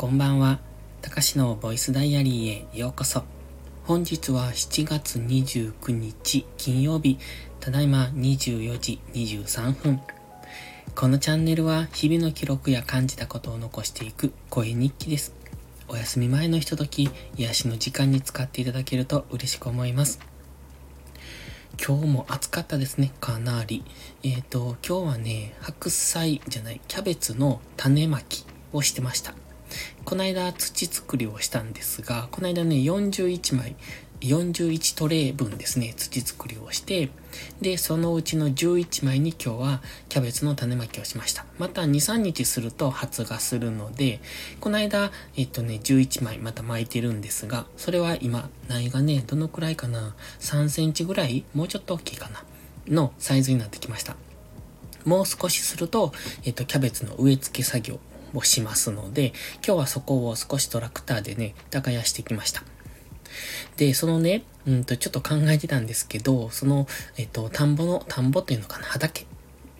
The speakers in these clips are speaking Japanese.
こんばんは。たかしのボイスダイアリーへようこそ。本日は7月29日金曜日、ただいま24時23分。このチャンネルは日々の記録や感じたことを残していく声日記です。お休み前のひととき、癒しの時間に使っていただけると嬉しく思います。今日も暑かったですね、かなり。えっ、ー、と、今日はね、白菜じゃない、キャベツの種まきをしてました。この間土作りをしたんですが、この間ね、41枚、41トレイ分ですね、土作りをして、で、そのうちの11枚に今日はキャベツの種まきをしました。また2、3日すると発芽するので、この間、えっとね、11枚また巻いてるんですが、それは今、苗がね、どのくらいかな ?3 センチぐらいもうちょっと大きいかなのサイズになってきました。もう少しすると、えっと、キャベツの植え付け作業をしますので、今日はそこを少しトラクターでね、耕してきました。で、そのね、うんと、ちょっと考えてたんですけど、その、えっと、田んぼの、田んぼっていうのかな、畑。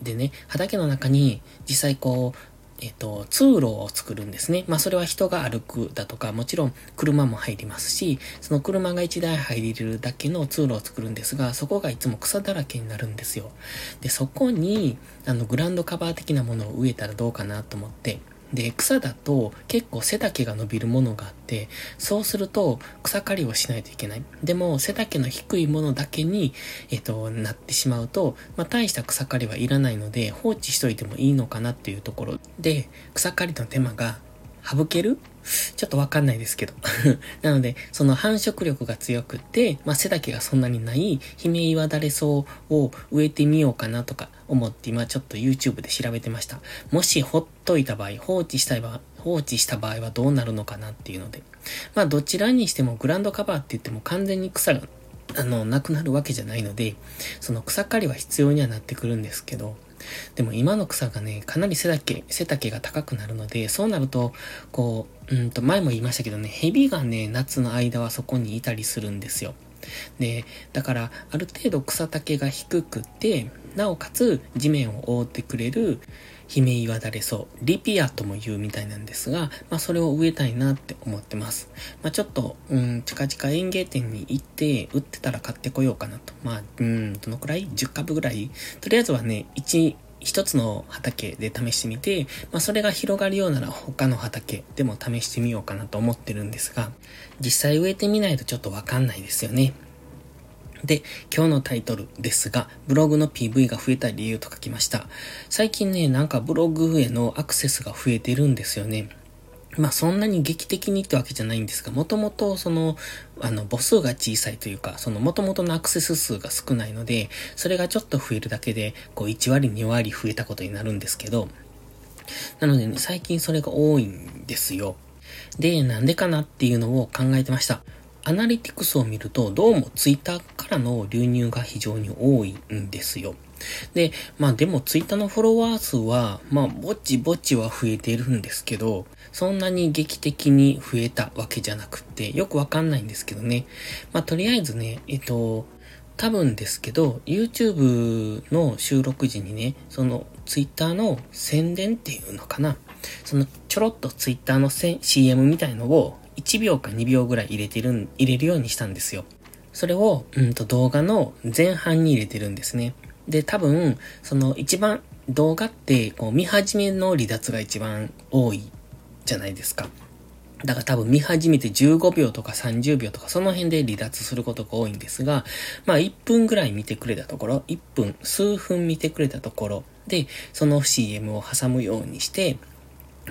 でね、畑の中に実際こう、えっと、通路を作るんですね。まあそれは人が歩くだとか、もちろん車も入りますし、その車が1台入れるだけの通路を作るんですが、そこがいつも草だらけになるんですよ。で、そこに、あの、グランドカバー的なものを植えたらどうかなと思って、で、草だと結構背丈が伸びるものがあって、そうすると草刈りをしないといけない。でも背丈の低いものだけに、えっと、なってしまうと、まあ、大した草刈りはいらないので放置しといてもいいのかなっていうところで、草刈りの手間が省ける？ちょっとわかんないですけど。なので、その繁殖力が強くて、まあ、背丈がそんなにない、姫岩だれ草を植えてみようかなとか思って今ちょっと YouTube で調べてました。もしほっといた場合、放置した場合、放置した場合はどうなるのかなっていうので。まあ、どちらにしてもグランドカバーって言っても完全に草が、あの、なくなるわけじゃないので、その草刈りは必要にはなってくるんですけど、でも今の草がね、かなり背丈、背丈が高くなるので、そうなると、こう、うんと、前も言いましたけどね、蛇がね、夏の間はそこにいたりするんですよ。で、だから、ある程度草丈が低くて、なおかつ地面を覆ってくれる姫岩だれ草、リピアとも言うみたいなんですが、まあそれを植えたいなって思ってます。まあちょっと、うん、近々園芸店に行って、売ってたら買ってこようかなと。まあ、うん、どのくらい ?10 株ぐらい？とりあえずはね、1、一つの畑で試してみて、まあそれが広がるようなら他の畑でも試してみようかなと思ってるんですが、実際植えてみないとちょっとわかんないですよね。で、今日のタイトルですが、ブログの PV が増えた理由と書きました。最近ね、なんかブログへのアクセスが増えてるんですよね。まあそんなに劇的にってわけじゃないんですが、もともとその、あの、母数が小さいというか、そのもともとのアクセス数が少ないので、それがちょっと増えるだけで、こう1割2割増えたことになるんですけど、なのでね、最近それが多いんですよ。で、なんでかなっていうのを考えてました。アナリティクスを見ると、どうもツイッターからの流入が非常に多いんですよ。で、まあでもツイッターのフォロワー数は、まあぼちぼちは増えてるんですけど、そんなに劇的に増えたわけじゃなくって、よくわかんないんですけどね。まあとりあえずね、えっと、多分ですけど、YouTube の収録時にね、その Twitter の宣伝っていうのかな。そのちょろっと Twitter の CM みたいのを1秒か2秒ぐらい入れてる、入れるようにしたんですよ。それを、うんと動画の前半に入れてるんですね。で、多分、その一番動画って、こう見始めの離脱が一番多いじゃないですか。だから多分見始めて15秒とか30秒とかその辺で離脱することが多いんですが、まあ1分ぐらい見てくれたところ、1分、数分見てくれたところで、その CM を挟むようにして、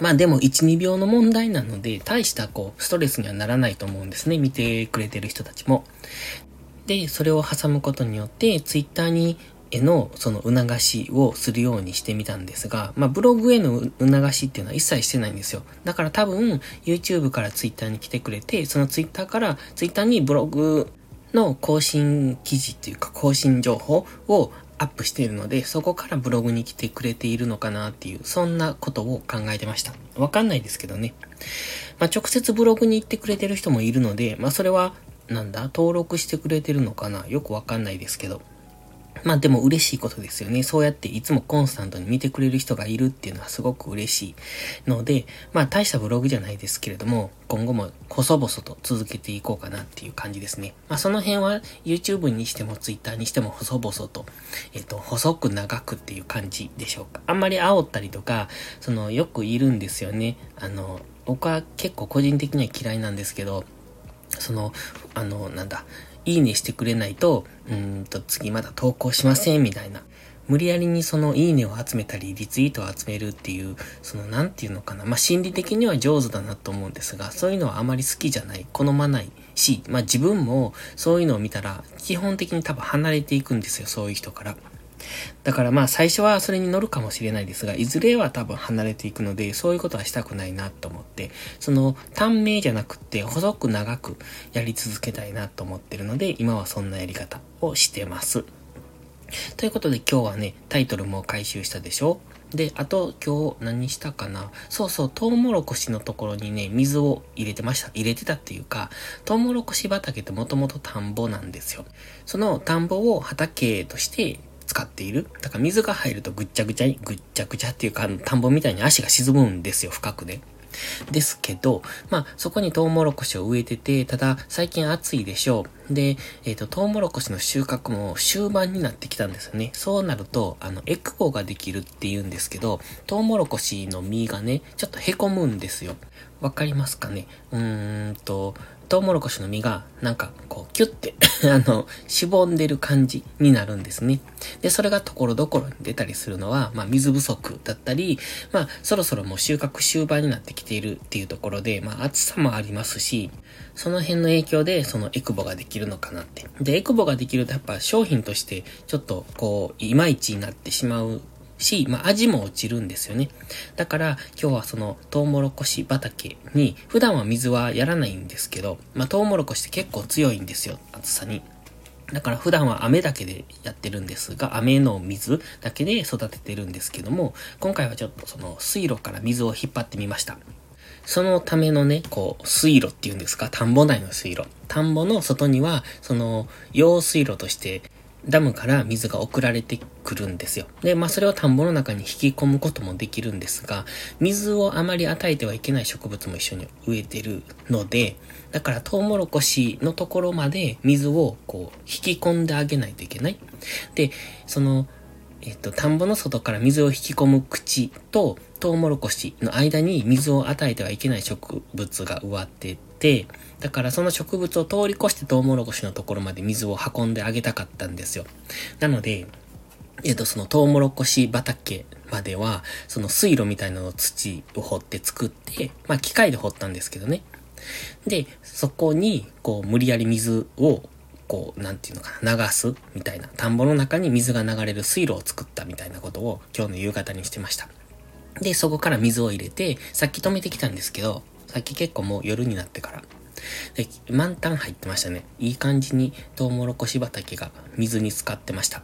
まあでも1、2秒の問題なので、大したこう、ストレスにはならないと思うんですね。見てくれてる人たちも。で、それを挟むことによって、ツイッターに、への、その促しをするようにしてみたんですが、まあ、ブログへの促しっていうのは一切してないんですよ。だから多分、YouTube から Twitter に来てくれて、その Twitter から Twitter にブログの更新記事っていうか更新情報をアップしているので、そこからブログに来てくれているのかなっていう、そんなことを考えてました。わかんないですけどね。まあ、直接ブログに行ってくれてる人もいるので、まあ、それは、なんだ、登録してくれてるのかな？よくわかんないですけど。まあでも嬉しいことですよね。そうやっていつもコンスタントに見てくれる人がいるっていうのはすごく嬉しいので、まあ大したブログじゃないですけれども、今後も細々と続けていこうかなっていう感じですね。まあその辺は YouTube にしても Twitter にしても細々と、えっ、と、細く長くっていう感じでしょうか。あんまり煽ったりとか、そのよくいるんですよね。あの、僕は結構個人的には嫌いなんですけど、その、あの、なんだ、いいねしてくれないと、うんと次まだ投稿しませんみたいな。無理やりにそのいいねを集めたり、リツイートを集めるっていう、そのなんていうのかな。まあ、心理的には上手だなと思うんですが、そういうのはあまり好きじゃない、好まないし、まあ、自分もそういうのを見たら、基本的に多分離れていくんですよ、そういう人から。だからまあ最初はそれに乗るかもしれないですが、いずれは多分離れていくので、そういうことはしたくないなと思、その短命じゃなくって細く長くやり続けたいなと思ってるので、今はそんなやり方をしてます。ということで今日はね、タイトルも回収したでしょ？で、あと今日何したかな？そうそう、トウモロコシのところにね、水を入れてました。入れてたっていうか、トウモロコシ畑ってもともと田んぼなんですよ。その田んぼを畑として使っている。だから水が入るとぐっちゃぐちゃに、ぐっちゃぐちゃっていうか、田んぼみたいに足が沈むんですよ、深くね。ですけど、まあ、そこにトウモロコシを植えてて、ただ、最近暑いでしょう。で、えっ、ー、と、トウモロコシの収穫も終盤になってきたんですよね。そうなると、あの、エクボができるって言うんですけど、トウモロコシの実がね、ちょっと凹むんですよ。わかりますかね？うーんと、トウモロコシの実が、なんか、こう、キュッて あの、しぼんでる感じになるんですね。で、それがところどころに出たりするのは、まあ、水不足だったり、まあ、そろそろもう収穫終盤になってきているっていうところで、まあ、暑さもありますし、その辺の影響で、そのエクボができるのかなって。で、エクボができるとやっぱ商品として、ちょっと、こう、いまいちになってしまうし、まあ、味も落ちるんですよね。だから、今日はその、トウモロコシ畑に、普段は水はやらないんですけど、まあ、トウモロコシって結構強いんですよ、暑さに。だから普段は雨だけでやってるんですが、雨の水だけで育ててるんですけども、今回はちょっとその水路から水を引っ張ってみました。そのためのね、こう、水路っていうんですか、田んぼ内の水路。田んぼの外には、その、用水路としてダムから水が送られてくるんですよ。で、まあそれを田んぼの中に引き込むこともできるんですが、水をあまり与えてはいけない植物も一緒に植えてるので、だからトウモロコシのところまで水をこう引き込んであげないといけない。で、その、えっと、田んぼの外から水を引き込む口とトウモロコシの間に水を与えてはいけない植物が植わってて、だからその植物を通り越してトウモロコシのところまで水を運んであげたかったんですよ。なので、えっ、と、そのトウモロコシ畑までは、その水路みたいなのを土を掘って作って、まあ機械で掘ったんですけどね。で、そこに、こう、無理やり水を、こう、なんていうのかな、流すみたいな、田んぼの中に水が流れる水路を作ったみたいなことを今日の夕方にしてました。で、そこから水を入れて、さっき止めてきたんですけど、さっき結構もう夜になってから。で、満タン入ってましたね。いい感じにトウモロコシ畑が水に浸かってました。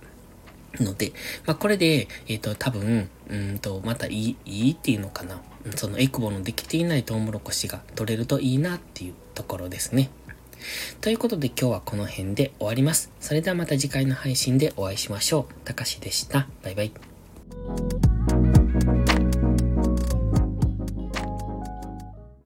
ので、まあ、これで、えっ、ー、と、多分、うんと、またいい、いいっていうのかな。そのエクボのできていないトウモロコシが取れるといいなっていうところですね。ということで今日はこの辺で終わります。それではまた次回の配信でお会いしましょう。たかしでした。バイバイ。